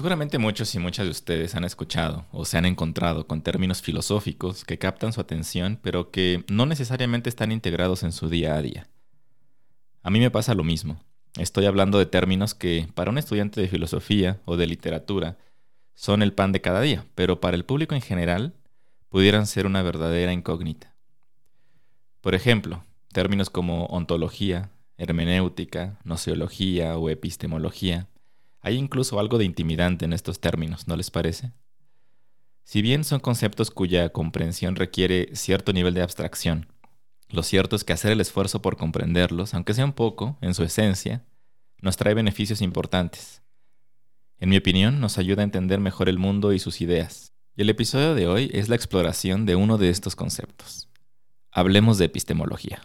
Seguramente muchos y muchas de ustedes han escuchado o se han encontrado con términos filosóficos que captan su atención, pero que no necesariamente están integrados en su día a día. A mí me pasa lo mismo. Estoy hablando de términos que para un estudiante de filosofía o de literatura son el pan de cada día, pero para el público en general pudieran ser una verdadera incógnita. Por ejemplo, términos como ontología, hermenéutica, noceología o epistemología hay incluso algo de intimidante en estos términos, ¿no les parece? Si bien son conceptos cuya comprensión requiere cierto nivel de abstracción, lo cierto es que hacer el esfuerzo por comprenderlos, aunque sea un poco, en su esencia, nos trae beneficios importantes. En mi opinión, nos ayuda a entender mejor el mundo y sus ideas. Y el episodio de hoy es la exploración de uno de estos conceptos. Hablemos de epistemología.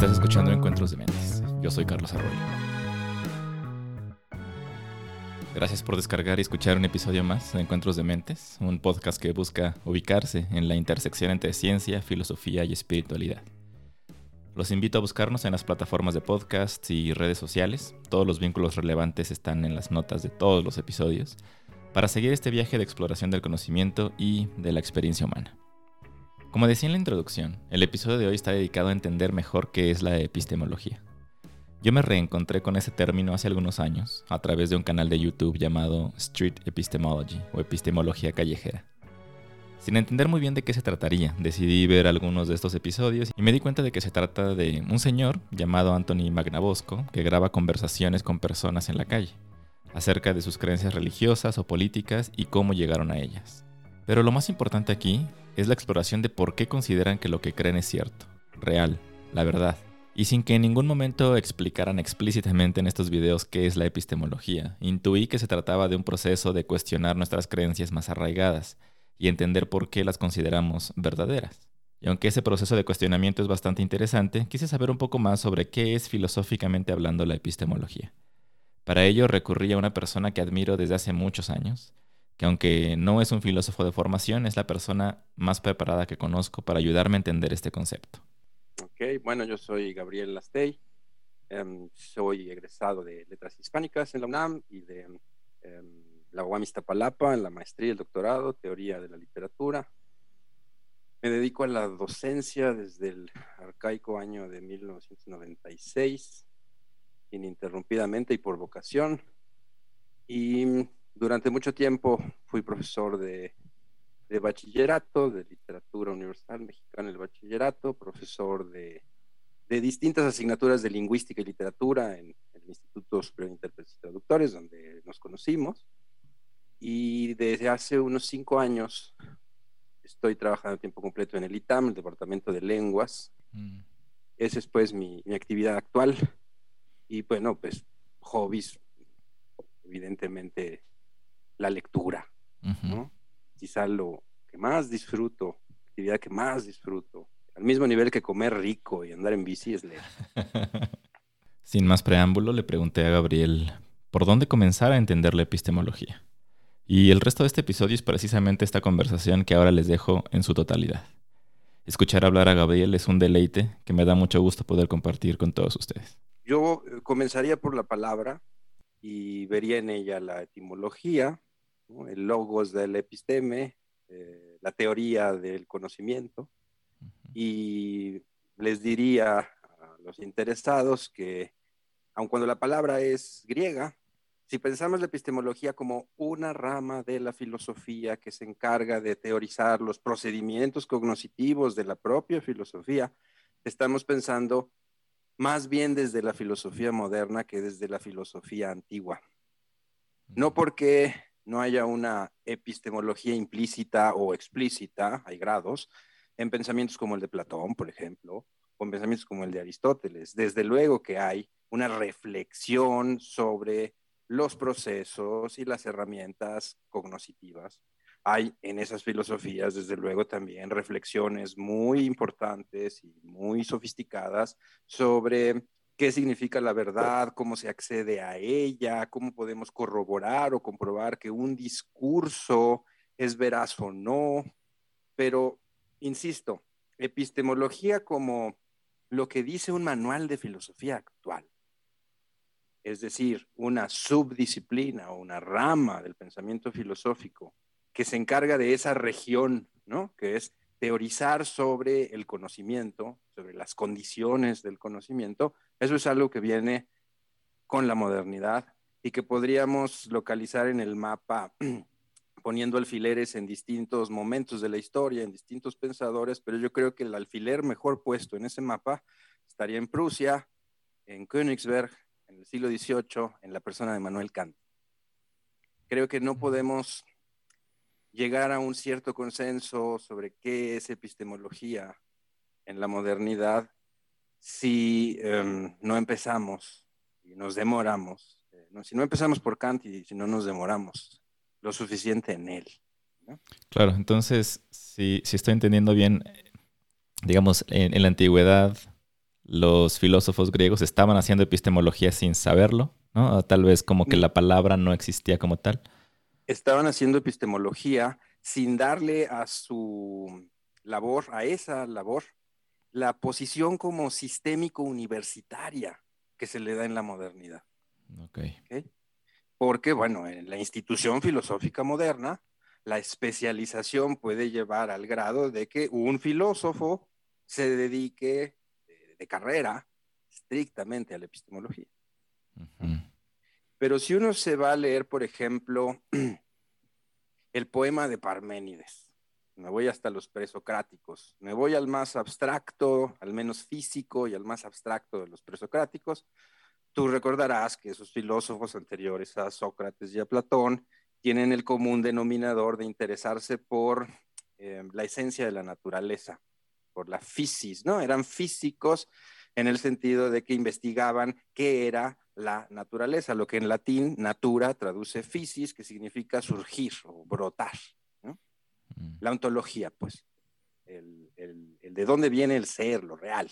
Estás escuchando Encuentros de Mentes. Yo soy Carlos Arroyo. Gracias por descargar y escuchar un episodio más de Encuentros de Mentes, un podcast que busca ubicarse en la intersección entre ciencia, filosofía y espiritualidad. Los invito a buscarnos en las plataformas de podcast y redes sociales. Todos los vínculos relevantes están en las notas de todos los episodios para seguir este viaje de exploración del conocimiento y de la experiencia humana. Como decía en la introducción, el episodio de hoy está dedicado a entender mejor qué es la epistemología. Yo me reencontré con ese término hace algunos años a través de un canal de YouTube llamado Street Epistemology o Epistemología Callejera. Sin entender muy bien de qué se trataría, decidí ver algunos de estos episodios y me di cuenta de que se trata de un señor llamado Anthony Magnabosco que graba conversaciones con personas en la calle acerca de sus creencias religiosas o políticas y cómo llegaron a ellas. Pero lo más importante aquí es la exploración de por qué consideran que lo que creen es cierto, real, la verdad. Y sin que en ningún momento explicaran explícitamente en estos videos qué es la epistemología, intuí que se trataba de un proceso de cuestionar nuestras creencias más arraigadas y entender por qué las consideramos verdaderas. Y aunque ese proceso de cuestionamiento es bastante interesante, quise saber un poco más sobre qué es filosóficamente hablando la epistemología. Para ello recurrí a una persona que admiro desde hace muchos años, que aunque no es un filósofo de formación, es la persona más preparada que conozco para ayudarme a entender este concepto. Ok, bueno, yo soy Gabriel Lastey, em, soy egresado de Letras Hispánicas en la UNAM y de em, la UAM Iztapalapa en la maestría y el doctorado, Teoría de la Literatura. Me dedico a la docencia desde el arcaico año de 1996, ininterrumpidamente y por vocación. Y durante mucho tiempo fui profesor de, bachillerato, de literatura universal mexicana, el bachillerato, profesor de, distintas asignaturas de lingüística y literatura en, el Instituto Superior de Intérpretes y Traductores, donde nos conocimos. Y desde hace unos cinco años estoy trabajando a tiempo completo en el ITAM, el Departamento de Lenguas. Mm. Esa es pues mi, mi actividad actual. Y bueno, pues hobbies, evidentemente la lectura, ¿no? Quizá lo que más disfruto, actividad que más disfruto, al mismo nivel que comer rico y andar en bici es leer. Sin más preámbulo, le pregunté a Gabriel por dónde comenzar a entender la epistemología. Y el resto de este episodio es precisamente esta conversación que ahora les dejo en su totalidad. Escuchar hablar a Gabriel es un deleite que me da mucho gusto poder compartir con todos ustedes. Yo eh, comenzaría por la palabra y vería en ella la etimología, el logos del episteme, eh, la teoría del conocimiento, y les diría a los interesados que, aun cuando la palabra es griega, si pensamos la epistemología como una rama de la filosofía que se encarga de teorizar los procedimientos cognitivos de la propia filosofía, estamos pensando más bien desde la filosofía moderna que desde la filosofía antigua. No porque no haya una epistemología implícita o explícita, hay grados, en pensamientos como el de Platón, por ejemplo, o en pensamientos como el de Aristóteles. Desde luego que hay una reflexión sobre los procesos y las herramientas cognitivas. Hay en esas filosofías, desde luego, también reflexiones muy importantes y muy sofisticadas sobre qué significa la verdad, cómo se accede a ella, cómo podemos corroborar o comprobar que un discurso es veraz o no. Pero, insisto, epistemología como lo que dice un manual de filosofía actual. Es decir, una subdisciplina o una rama del pensamiento filosófico que se encarga de esa región, ¿no? Que es teorizar sobre el conocimiento, sobre las condiciones del conocimiento. Eso es algo que viene con la modernidad y que podríamos localizar en el mapa poniendo alfileres en distintos momentos de la historia, en distintos pensadores, pero yo creo que el alfiler mejor puesto en ese mapa estaría en Prusia, en Königsberg, en el siglo XVIII, en la persona de Manuel Kant. Creo que no podemos llegar a un cierto consenso sobre qué es epistemología en la modernidad si em, no empezamos y nos demoramos. Eh, si no empezamos por Kant y si no nos demoramos lo suficiente en él. Claro, entonces, si, si, estoy entendiendo bien, digamos, en, la antigüedad los filósofos griegos estaban haciendo epistemología sin saberlo, ¿no? tal vez como que mm. la palabra no existía como tal. Estaban haciendo epistemología sin darle a su labor, a esa labor, la posición como sistémico universitaria que se le da en la modernidad. Okay. ¿Okay? porque, bueno, en la institución filosófica moderna, la especialización puede llevar al grado de que un filósofo se dedique de, carrera estrictamente a la epistemología. Pero si uno se va a leer, por ejemplo, el poema de Parménides, me voy hasta los presocráticos, me voy al más abstracto, al menos físico y al más abstracto de los presocráticos, Tú recordarás que esos filósofos anteriores a Sócrates y a Platón tienen el común denominador de interesarse por eh, la esencia de la naturaleza, por la fisis, ¿no? Eran físicos en el sentido de que investigaban qué era la naturaleza, lo que en latín natura traduce fisis, que significa surgir o brotar. ¿no? Mm. La ontología, pues, el, de dónde viene el ser, lo real.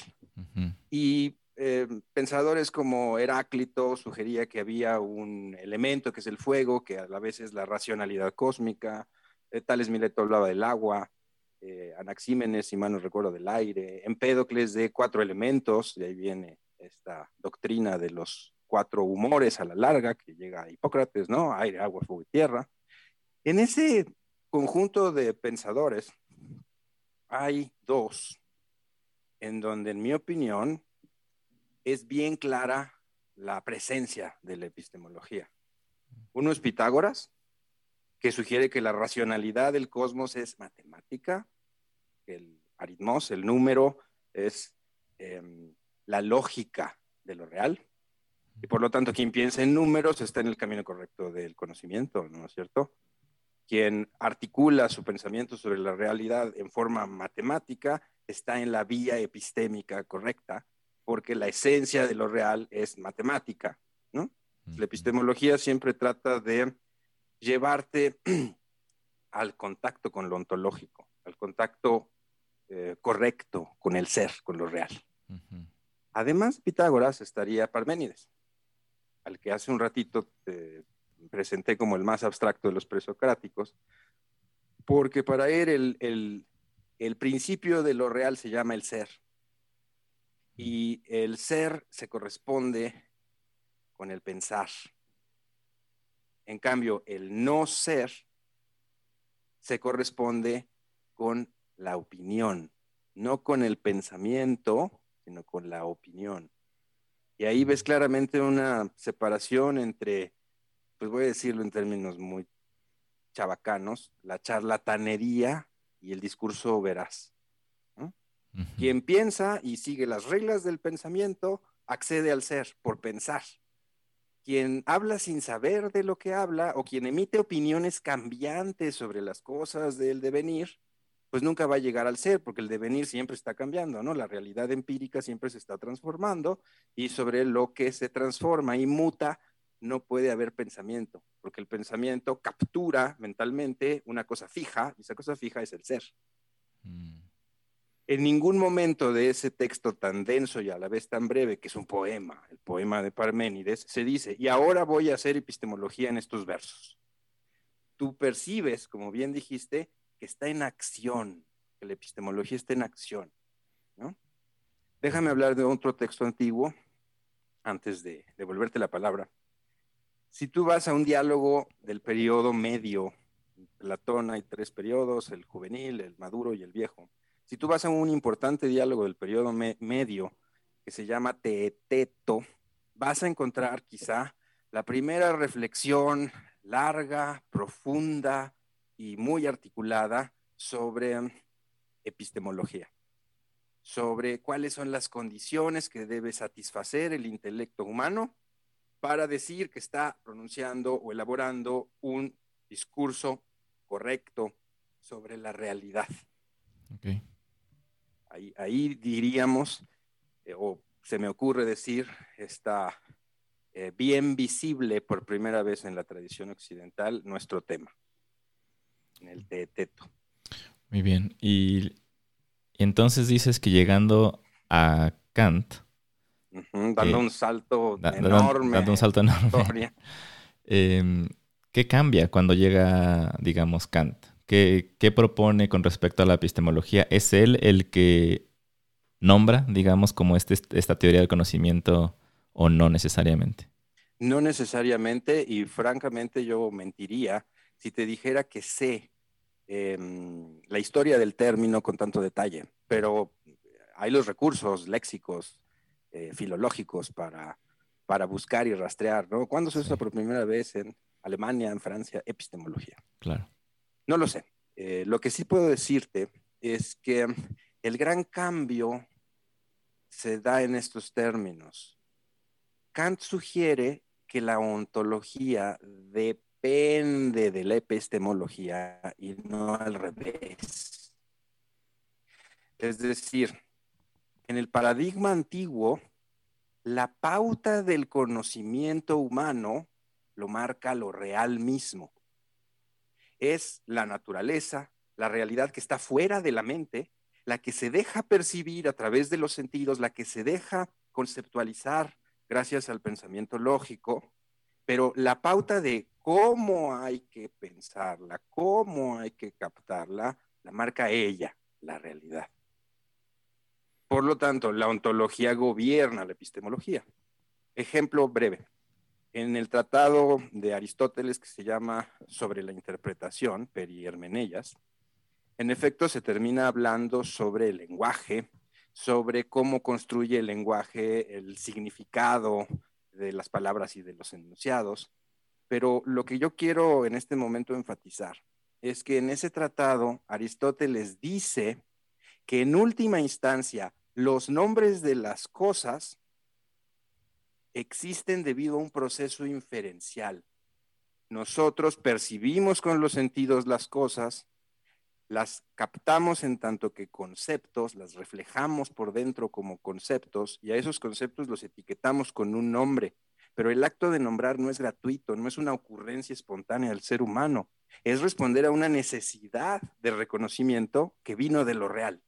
Y eh, pensadores como Heráclito sugería que había un elemento que es el fuego, que a la vez es la racionalidad cósmica. Eh, Tales Mileto hablaba del agua, eh, Anaxímenes, si mal no recuerdo, del aire. Empédocles de cuatro elementos, de ahí viene esta doctrina de los cuatro humores a la larga, que llega Hipócrates, ¿no? Aire, agua, fuego y tierra. En ese conjunto de pensadores hay dos en donde, en mi opinión, es bien clara la presencia de la epistemología. Uno es Pitágoras, que sugiere que la racionalidad del cosmos es matemática, el aritmos, el número, es em, la lógica de lo real. Y por lo tanto, quien piensa en números está en el camino correcto del conocimiento, ¿no es cierto? Quien articula su pensamiento sobre la realidad en forma matemática está en la vía epistémica correcta porque la esencia de lo real es matemática, ¿no? La epistemología siempre trata de llevarte al contacto con lo ontológico, al contacto eh, correcto con el ser, con lo real. Además, Pitágoras estaría Parménides, al que hace un ratito presenté como el más abstracto de los presocráticos, porque para él el principio de lo real se llama el ser y el ser se corresponde con el pensar. En cambio, el no ser se corresponde con la opinión, no con el pensamiento, sino con la opinión. Y ahí ves claramente una separación entre, pues voy a decirlo en términos muy chabacanos, la charlatanería y el discurso veraz. Quien piensa y sigue las reglas del pensamiento accede al ser por pensar. Quien habla sin saber de lo que habla o quien emite opiniones cambiantes sobre las cosas del devenir, pues nunca va a llegar al ser, porque el devenir siempre está cambiando, ¿no? La realidad empírica siempre se está transformando y sobre lo que se transforma y muta no puede haber pensamiento, porque el pensamiento captura mentalmente una cosa fija y esa cosa fija es el ser. Mm. En ningún momento de ese texto tan denso y a la vez tan breve, que es un poema, el poema de Parménides, se dice, y ahora voy a hacer epistemología en estos versos. Tú percibes, como bien dijiste, que está en acción, que la epistemología está en acción. Déjame hablar de otro texto antiguo antes de devolverte la palabra. Si tú vas a un diálogo del periodo medio, Platón hay tres periodos, el juvenil, el maduro y el viejo. Si tú vas a un importante diálogo del periodo medio que se llama Teeteto, vas a encontrar quizá la primera reflexión larga, profunda y muy articulada sobre epistemología, sobre cuáles son las condiciones que debe satisfacer el intelecto humano para decir que está pronunciando o elaborando un discurso correcto sobre la realidad. Ahí, diríamos, eh, o se me ocurre decir, está eh, bien visible por primera vez en la tradición occidental nuestro tema, en el teto. Muy bien. Y, entonces dices que llegando a Kant. dando un salto enorme. Dando un salto enorme. Em, ¿Qué cambia cuando llega, digamos, Kant? ¿Qué, ¿Qué, propone con respecto a la epistemología? ¿Es él el que nombra, digamos, como este, esta teoría del conocimiento o no necesariamente? No necesariamente y francamente yo mentiría si te dijera que sé em, la historia del término con tanto detalle, pero hay los recursos léxicos, eh, filológicos para, para buscar y rastrear, ¿no? ¿Cuándo se usa por primera vez en Alemania, en Francia, epistemología? Claro. No lo sé. Eh, lo que sí puedo decirte es que el gran cambio se da en estos términos. Kant sugiere que la ontología depende de la epistemología y no al revés. Es decir, en el paradigma antiguo, la pauta del conocimiento humano lo marca lo real mismo. Es la naturaleza, la realidad que está fuera de la mente, la que se deja percibir a través de los sentidos, la que se deja conceptualizar gracias al pensamiento lógico, pero la pauta de cómo hay que pensarla, cómo hay que captarla, la marca ella, la realidad. Por lo tanto, la ontología gobierna la epistemología. Ejemplo breve. En el tratado de Aristóteles que se llama Sobre la interpretación, Peri Hermeneyas, en efecto, se termina hablando sobre el lenguaje, sobre cómo construye el lenguaje, el significado de las palabras y de los enunciados. Pero lo que yo quiero en este momento enfatizar es que en ese tratado Aristóteles dice que en última instancia los nombres de las cosas existen debido a un proceso inferencial. Nosotros percibimos con los sentidos las cosas, las captamos en tanto que conceptos, las reflejamos por dentro como conceptos y a esos conceptos los etiquetamos con un nombre. Pero el acto de nombrar no es gratuito, no es una ocurrencia espontánea del ser humano, es responder a una necesidad de reconocimiento que vino de lo real.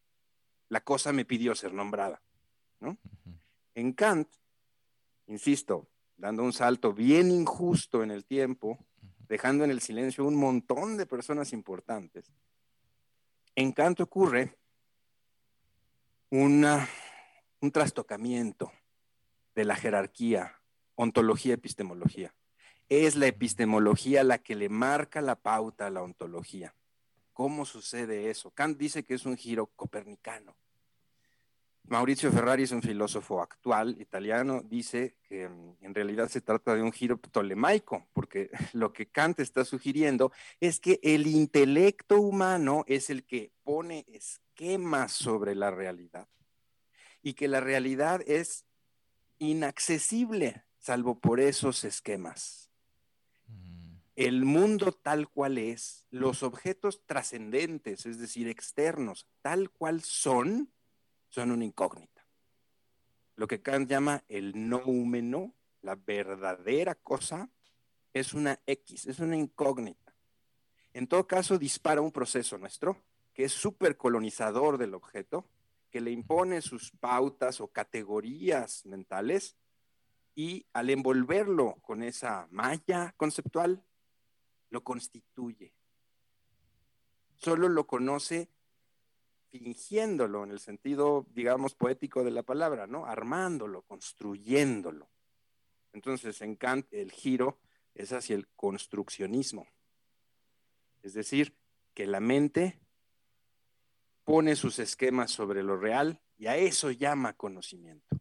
La cosa me pidió ser nombrada. En Kant, insisto, dando un salto bien injusto en el tiempo, dejando en el silencio un montón de personas importantes, en Kant ocurre un trastocamiento de la jerarquía, ontología, epistemología. Es la epistemología la que le marca la pauta a la ontología. ¿Cómo sucede eso? Kant dice que es un giro copernicano. Maurizio Ferrari es un filósofo actual italiano, dice que mm, en realidad se trata de un giro ptolemaico, porque lo que Kant está sugiriendo es que el intelecto humano es el que pone esquemas sobre la realidad y que la realidad es inaccesible salvo por esos esquemas. El mundo tal cual es, los objetos trascendentes, es decir, externos, tal cual son, son una incógnita. Lo que Kant llama el noumeno, la verdadera cosa, es una X, es una incógnita. En todo caso, dispara un proceso nuestro que es súper colonizador del objeto, que le impone sus pautas o categorías mentales y al envolverlo con esa malla conceptual, lo constituye. Solo lo conoce fingiéndolo en el sentido, digamos, poético de la palabra, ¿no? Armándolo, construyéndolo. Entonces, en Kant, el giro es hacia el construccionismo. Es decir, que la mente pone sus esquemas sobre lo real y a eso llama conocimiento.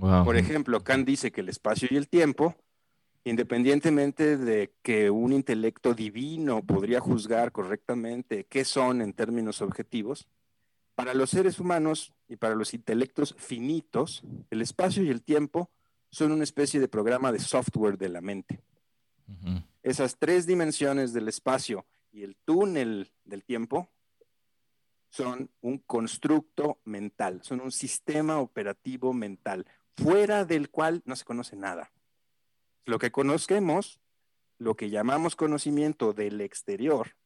Por ejemplo, Kant dice que el espacio y el tiempo, independientemente de que un intelecto divino podría juzgar correctamente qué son en términos objetivos, para los seres humanos y para los intelectos finitos, el espacio y el tiempo son una especie de programa de software de la mente. Esas tres dimensiones del espacio y el túnel del tiempo son un constructo mental, son un sistema operativo mental, fuera del cual no se conoce nada. Lo que conocemos, lo que llamamos conocimiento del exterior,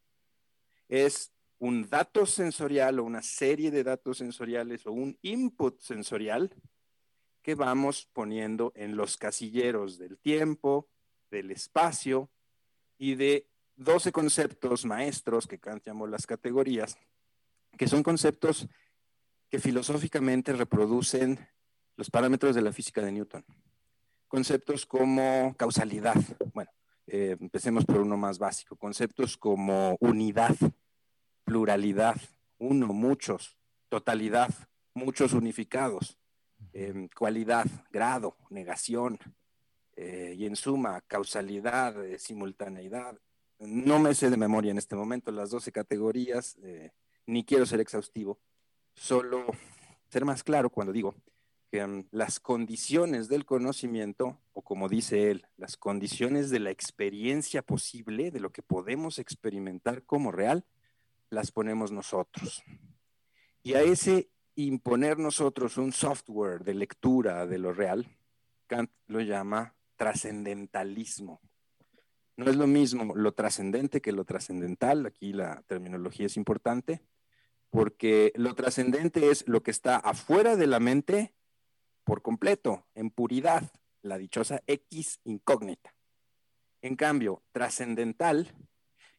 es un dato sensorial o una serie de datos sensoriales o un input sensorial que vamos poniendo en los casilleros del tiempo, del espacio y de 12 conceptos maestros que Kant llamó las categorías, que son conceptos que filosóficamente reproducen los parámetros de la física de Newton. Conceptos como causalidad, bueno, eh, empecemos por uno más básico, conceptos como unidad, pluralidad, uno, muchos, totalidad, muchos unificados, em, cualidad, grado, negación, eh, y en suma, causalidad, eh, simultaneidad. No me sé de memoria en este momento las 12 categorías, ni quiero ser exhaustivo, solo ser más claro cuando digo que las condiciones del conocimiento, o como dice él, las condiciones de la experiencia posible, de lo que podemos experimentar como real, las ponemos nosotros. Y a ese imponer nosotros un software de lectura de lo real, Kant lo llama trascendentalismo. No es lo mismo lo trascendente que lo trascendental, aquí la terminología es importante, porque lo trascendente es lo que está afuera de la mente por completo, en puridad, la dichosa X incógnita. En cambio, trascendental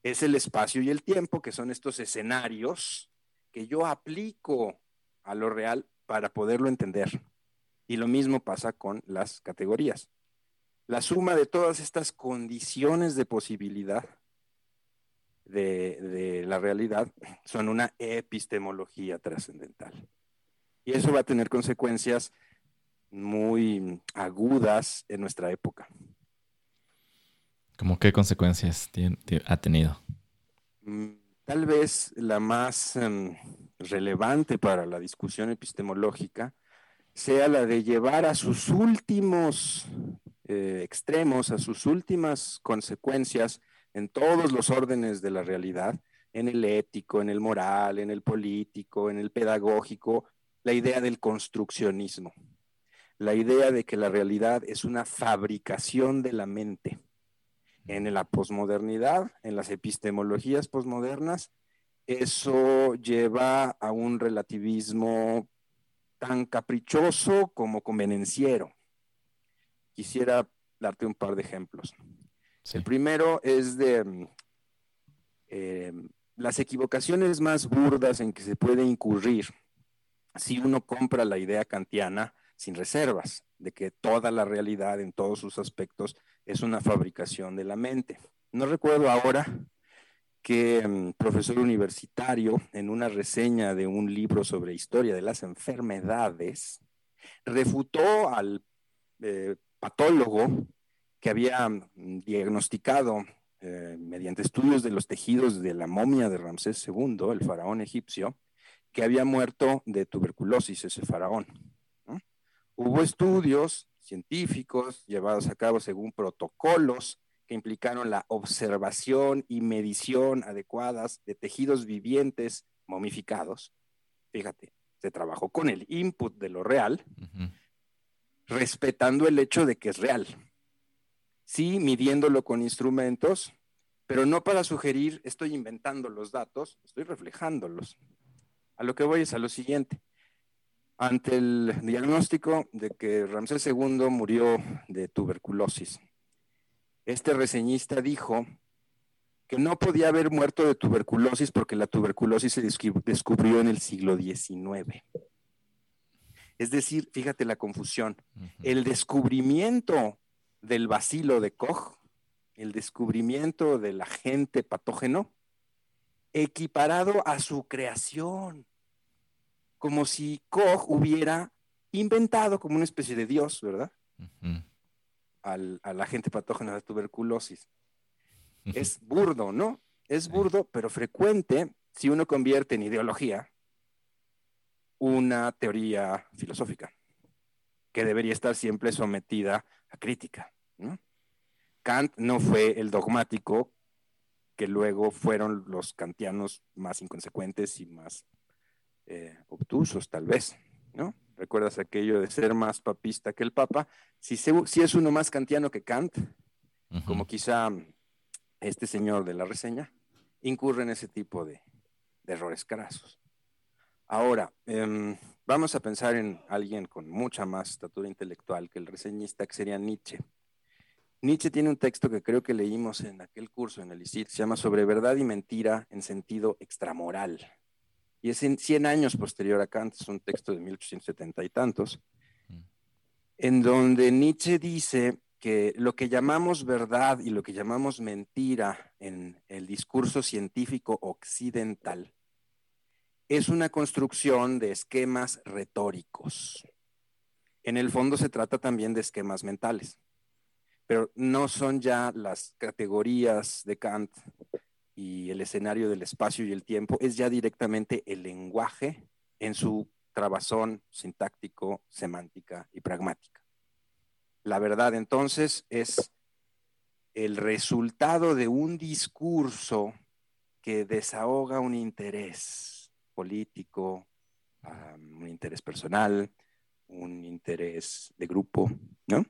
es el espacio y el tiempo, que son estos escenarios que yo aplico a lo real para poderlo entender. Y lo mismo pasa con las categorías. La suma de todas estas condiciones de posibilidad de, de la realidad son una epistemología trascendental. Y eso va a tener consecuencias muy agudas en nuestra época. ¿Cómo qué consecuencias ha tenido? Mm, tal vez la más em, relevante para la discusión epistemológica sea la de llevar a sus últimos eh, extremos, a sus últimas consecuencias en todos los órdenes de la realidad, en el ético, en el moral, en el político, en el pedagógico, la idea del construccionismo la idea de que la realidad es una fabricación de la mente. En la posmodernidad, en las epistemologías posmodernas, eso lleva a un relativismo tan caprichoso como convenenciero. Quisiera darte un par de ejemplos. El primero es de mm, em, las equivocaciones más burdas en que se puede incurrir si uno compra la idea kantiana sin reservas, de que toda la realidad en todos sus aspectos es una fabricación de la mente. No recuerdo ahora que mm, profesor universitario en una reseña de un libro sobre historia de las enfermedades refutó al eh, patólogo que había mm, diagnosticado eh, mediante estudios de los tejidos de la momia de Ramsés II, el faraón egipcio, que había muerto de tuberculosis ese faraón. Hubo estudios científicos llevados a cabo según protocolos que implicaron la observación y medición adecuadas de tejidos vivientes momificados. Fíjate, se trabajó con el input de lo real, respetando el hecho de que es real. Sí, midiéndolo con instrumentos, pero no para sugerir estoy inventando los datos, estoy reflejándolos. A lo que voy es a lo siguiente ante el diagnóstico de que Ramsés II murió de tuberculosis. Este reseñista dijo que no podía haber muerto de tuberculosis porque la tuberculosis se descubrió en el siglo XIX. Es decir, fíjate la confusión. El descubrimiento del bacilo de Koch, el descubrimiento del agente patógeno, equiparado a su creación, como si Koch hubiera inventado como una especie de dios, ¿verdad? al, agente patógeno de tuberculosis. Es burdo, ¿no? Es burdo, pero frecuente si uno convierte en ideología una teoría filosófica que debería estar siempre sometida a crítica. Kant no fue el dogmático que luego fueron los kantianos más inconsecuentes y más eh, obtusos, tal vez, ¿no? ¿Recuerdas aquello de ser más papista que el Papa? Si, si es uno más kantiano que Kant, como quizá este señor de la reseña, incurre en ese tipo de, de errores crasos. Ahora, em, vamos a pensar en alguien con mucha más estatura intelectual que el reseñista, que sería Nietzsche. Nietzsche tiene un texto que creo que leímos en aquel curso en el ICIT, se llama Sobre verdad y mentira en sentido extramoral. Y es en 100 años posterior a Kant, es un texto de 1870 y tantos, mm. en donde Nietzsche dice que lo que llamamos verdad y lo que llamamos mentira en el discurso científico occidental es una construcción de esquemas retóricos. En el fondo se trata también de esquemas mentales, pero no son ya las categorías de Kant y el escenario del espacio y el tiempo, es ya directamente el lenguaje en su trabazón sintáctico, semántica y pragmática. La verdad entonces es el resultado de un discurso que desahoga un interés político, un interés personal, un interés de grupo, ¿no?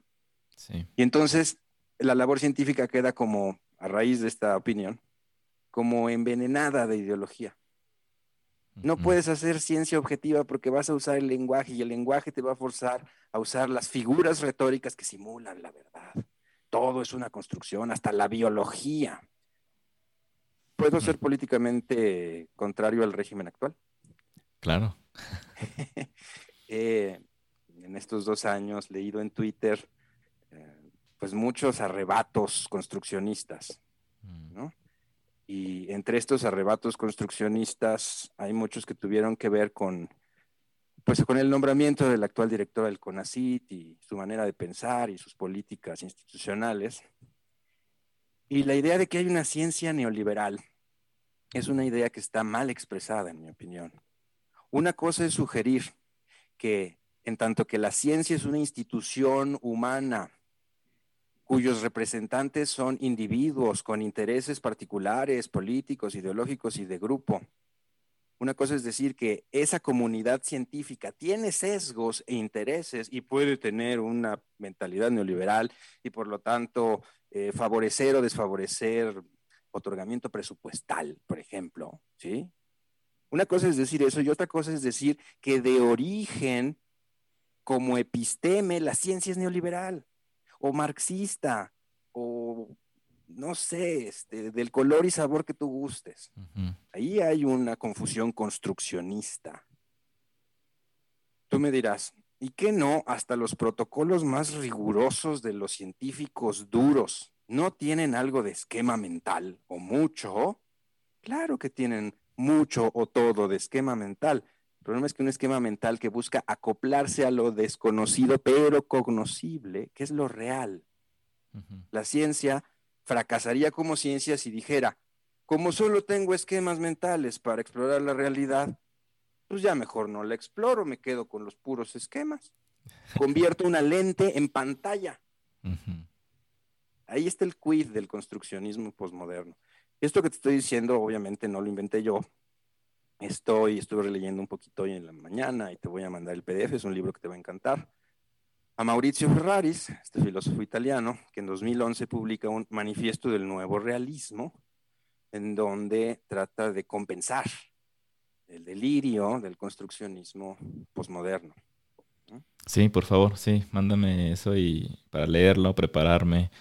Sí. Y entonces la labor científica queda como, a raíz de esta opinión, como envenenada de ideología. No puedes hacer ciencia objetiva porque vas a usar el lenguaje y el lenguaje te va a forzar a usar las figuras retóricas que simulan la verdad. Todo es una construcción, hasta la biología ¿Puedo ser políticamente contrario al régimen actual? Claro. en estos dos años leído en Twitter eh, pues muchos arrebatos construccionistas. Y entre estos arrebatos construccionistas hay muchos que tuvieron que ver con, pues, con el nombramiento del actual director del CONACIT y su manera de pensar y sus políticas institucionales. Y la idea de que hay una ciencia neoliberal es una idea que está mal expresada, en mi opinión. Una cosa es sugerir que en tanto que la ciencia es una institución humana cuyos representantes son individuos con intereses particulares, políticos, ideológicos y de grupo. Una cosa es decir que esa comunidad científica tiene sesgos e intereses y puede tener una mentalidad neoliberal y por lo tanto eh, favorecer o desfavorecer otorgamiento presupuestal, por ejemplo, ¿sí? Una cosa es decir eso y otra cosa es decir que de origen, como episteme, la ciencia es neoliberal o marxista o no sé, este, del color y sabor que tú gustes. Ahí hay una confusión construccionista. Tú me dirás, ¿y qué no? Hasta los protocolos más rigurosos de los científicos duros no tienen algo de esquema mental o mucho. Claro que tienen mucho o todo de esquema mental. El problema es que un esquema mental que busca acoplarse a lo desconocido pero cognoscible, que es lo real. La ciencia fracasaría como ciencia si dijera, como solo tengo esquemas mentales para explorar la realidad, pues ya mejor no la exploro, me quedo con los puros esquemas. Convierto una lente en pantalla. Ahí está el quid del construccionismo posmoderno. Esto que te estoy diciendo, obviamente no lo inventé yo. Estoy, estuve releyendo un poquito hoy en la mañana y te voy a mandar el PDF, es un libro que te va a encantar. A Maurizio Ferraris, este filósofo italiano, que en 2011 publica un manifiesto del nuevo realismo, en donde trata de compensar el delirio del construccionismo posmoderno. Sí, por favor, sí, mándame eso y para leerlo, prepararme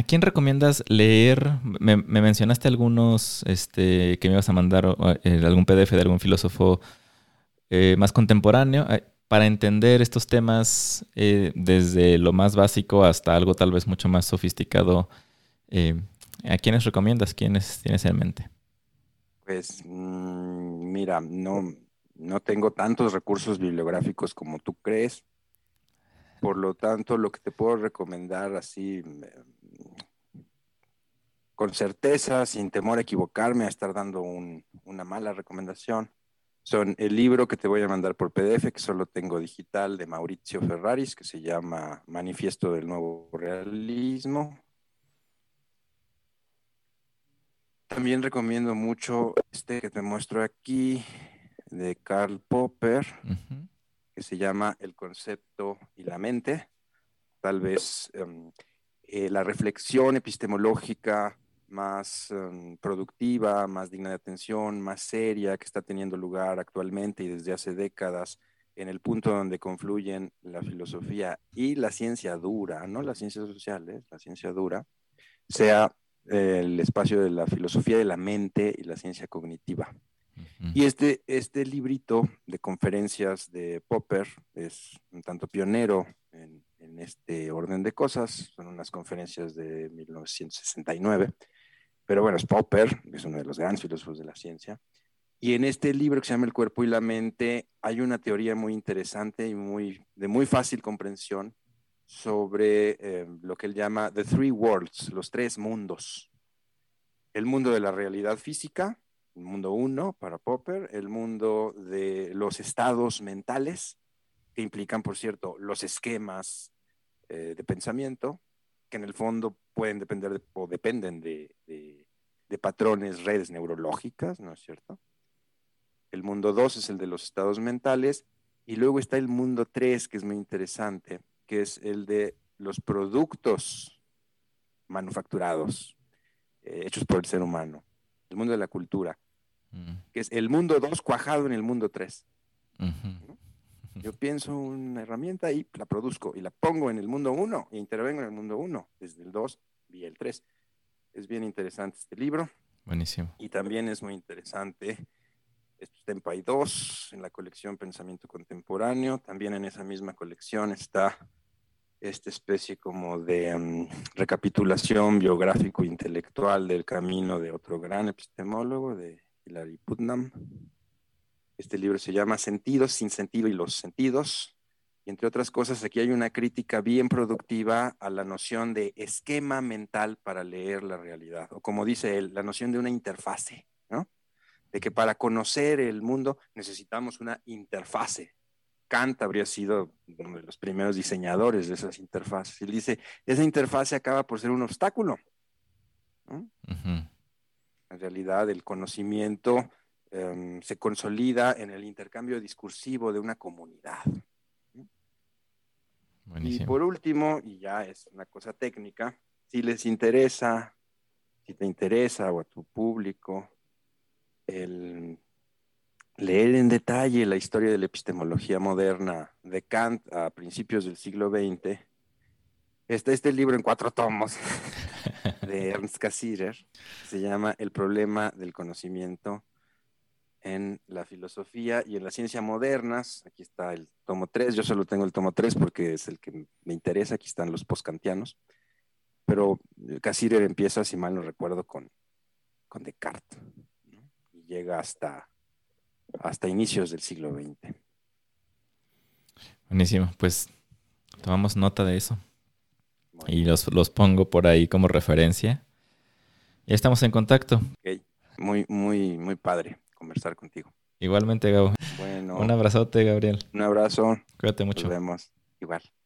¿A quién recomiendas leer? Me, mencionaste algunos este, que me ibas a mandar eh, algún PDF de algún filósofo eh, más contemporáneo eh, para entender estos temas desde lo más básico hasta algo tal vez mucho más sofisticado. ¿A quiénes recomiendas? ¿Quiénes tienes en mente? Pues mm, mira, no, no tengo tantos recursos bibliográficos como tú crees. Por lo tanto, lo que te puedo recomendar así con certeza, sin temor a equivocarme, a estar dando una mala recomendación, son el libro que te voy a mandar por PDF, que solo tengo digital, de Maurizio Ferraris, que se llama Manifiesto del Nuevo Realismo. También recomiendo mucho este que te muestro aquí, de Karl Popper, que se llama El concepto y la mente. Tal vez em, eh, la reflexión epistemológica más em, productiva, más digna de atención, más seria que está teniendo lugar actualmente y desde hace décadas en el punto donde confluyen la filosofía y la ciencia dura, no las ciencias sociales, la ciencia dura, sea el espacio de la filosofía de la mente y la ciencia cognitiva. Y este, este librito de conferencias de Popper es un tanto pionero en, en este orden de cosas. Son unas conferencias de 1969. Pero bueno, es Popper, que es uno de los grandes filósofos de la ciencia. Y en este libro que se llama El cuerpo y la mente hay una teoría muy interesante y muy, de muy fácil comprensión sobre eh, lo que él llama The Three Worlds, los tres mundos. El mundo de la realidad física, el mundo uno para Popper, el mundo de los estados mentales, que implican, por cierto, los esquemas eh, de pensamiento, que en el fondo pueden depender o dependen de, de, patrones, redes neurológicas, ¿no es cierto? El mundo dos es el de los estados mentales, y luego está el mundo tres, que es muy interesante, que es el de los productos manufacturados, eh, hechos por el ser humano el mundo de la cultura, mm. que es el mundo 2 cuajado en el mundo 3. Yo pienso una herramienta y la produzco y la pongo en el mundo 1 e intervengo en el mundo 1, desde el 2 y el 3. Es bien interesante este libro. Buenísimo. Y también es muy interesante Tempay 2 en la colección Pensamiento Contemporáneo. También en esa misma colección está esta especie como de mm, recapitulación biográfico-intelectual del camino de otro gran epistemólogo, de Hilary Putnam. Este libro se llama Sentidos, sin sentido y los sentidos. Y entre otras cosas, aquí hay una crítica bien productiva a la noción de esquema mental para leer la realidad, o como dice él, la noción de una interfase, ¿no? De que para conocer el mundo necesitamos una interfase, Kant habría sido uno de los primeros diseñadores de esas interfaces. Él dice, esa interfase acaba por ser un obstáculo. En realidad, el conocimiento em, se consolida en el intercambio discursivo de una comunidad. Y por último, y ya es una cosa técnica, si les interesa, si te interesa o a tu público, el leer en detalle la historia de la epistemología moderna de Kant a principios del siglo XX, está este libro en cuatro tomos de Ernst Cassirer, se llama El problema del conocimiento en la filosofía y en la ciencia modernas. Aquí está el tomo 3, yo solo tengo el tomo 3 porque es el que me interesa, aquí están los postkantianos, pero Cassirer empieza, si mal no recuerdo, con, con Descartes y llega hasta hasta inicios del siglo XX. Buenísimo, pues tomamos nota de eso. Y los, pongo por ahí como referencia. Ya estamos en contacto. Muy, muy, muy padre conversar contigo. Igualmente, Gabo. Bueno. Un abrazote, Gabriel. Un abrazo. Cuídate mucho. Nos vemos. Igual.